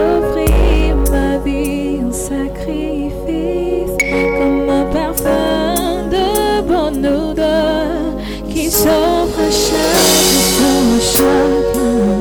t'offrir ma vie en sacrifice, comme un parfum de bonne odeur qui s'offre à chaque à chacun,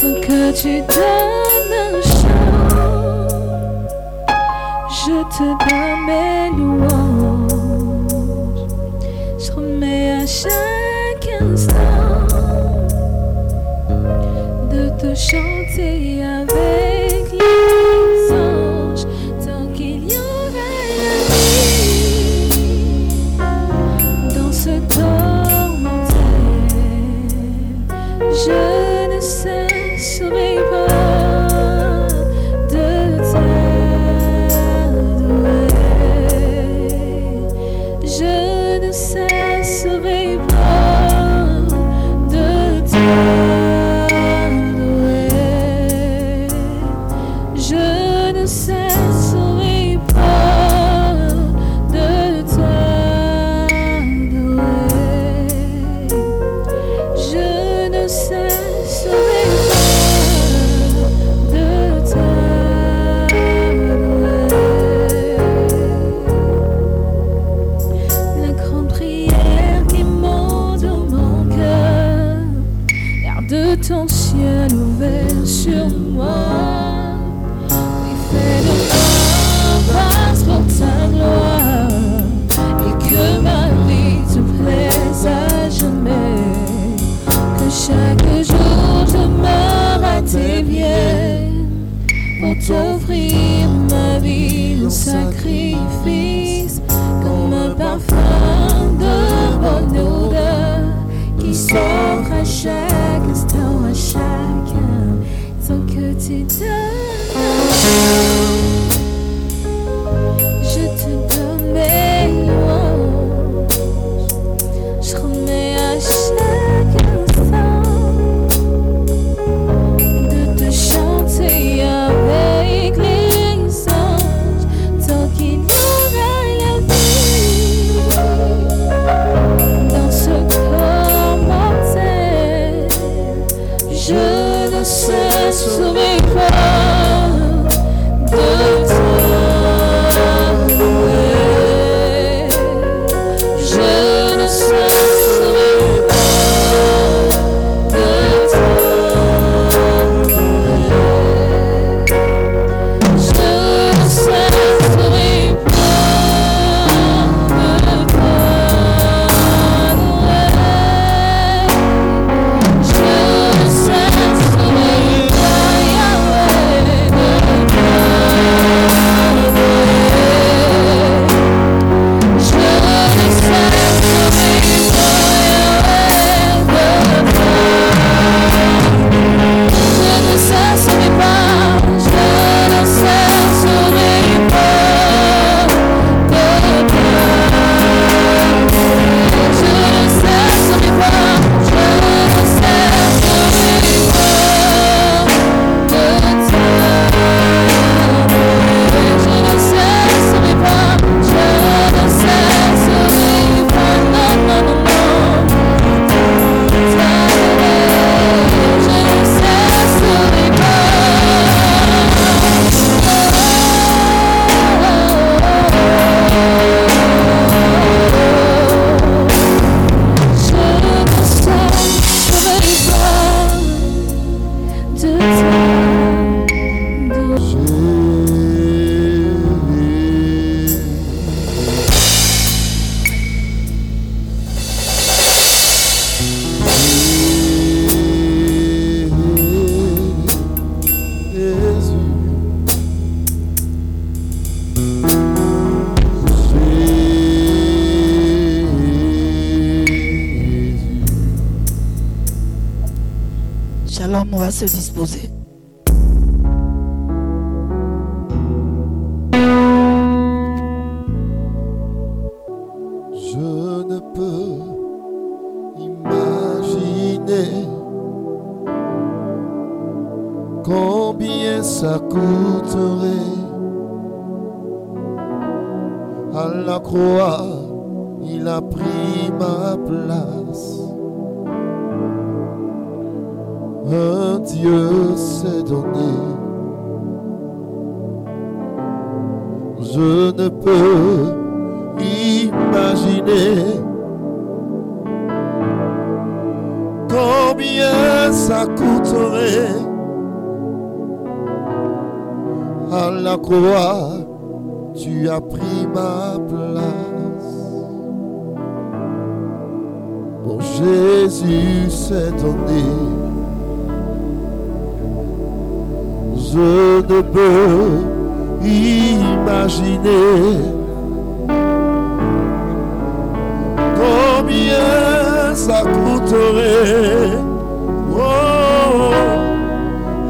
tant que tu donnes un chant, je te donne mes louanges, je remets à chaque instant de te chanter avec. ton ciel ouvert sur moi. Oui, fais de moi parce pour ta gloire et que ma vie te plaise à jamais. Que chaque jour je meurs à tes pieds pour t'offrir ma vie en sacrifice comme un parfum de bonne odeur qui sort. to die. Je ne peux imaginer combien ça coûterait. À la croix, il a pris ma place. Un Dieu s'est donné. Je ne peux imaginer combien ça coûterait à la croix, tu as pris ma place. Mon Jésus s'est donné. Je ne peux imaginer combien ça coûterait. Oh,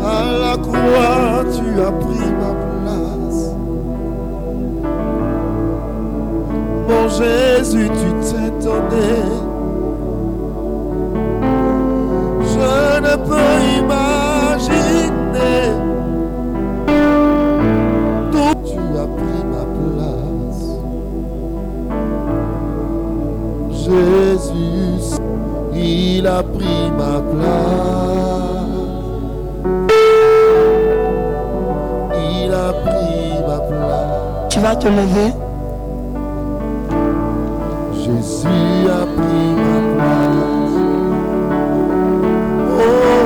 à la croix, tu as pris ma place. Mon Jésus, tu t'es donné. Jésus, il a pris ma place. Il a pris ma place. Tu vas te lever. Jésus a pris ma place. Oh,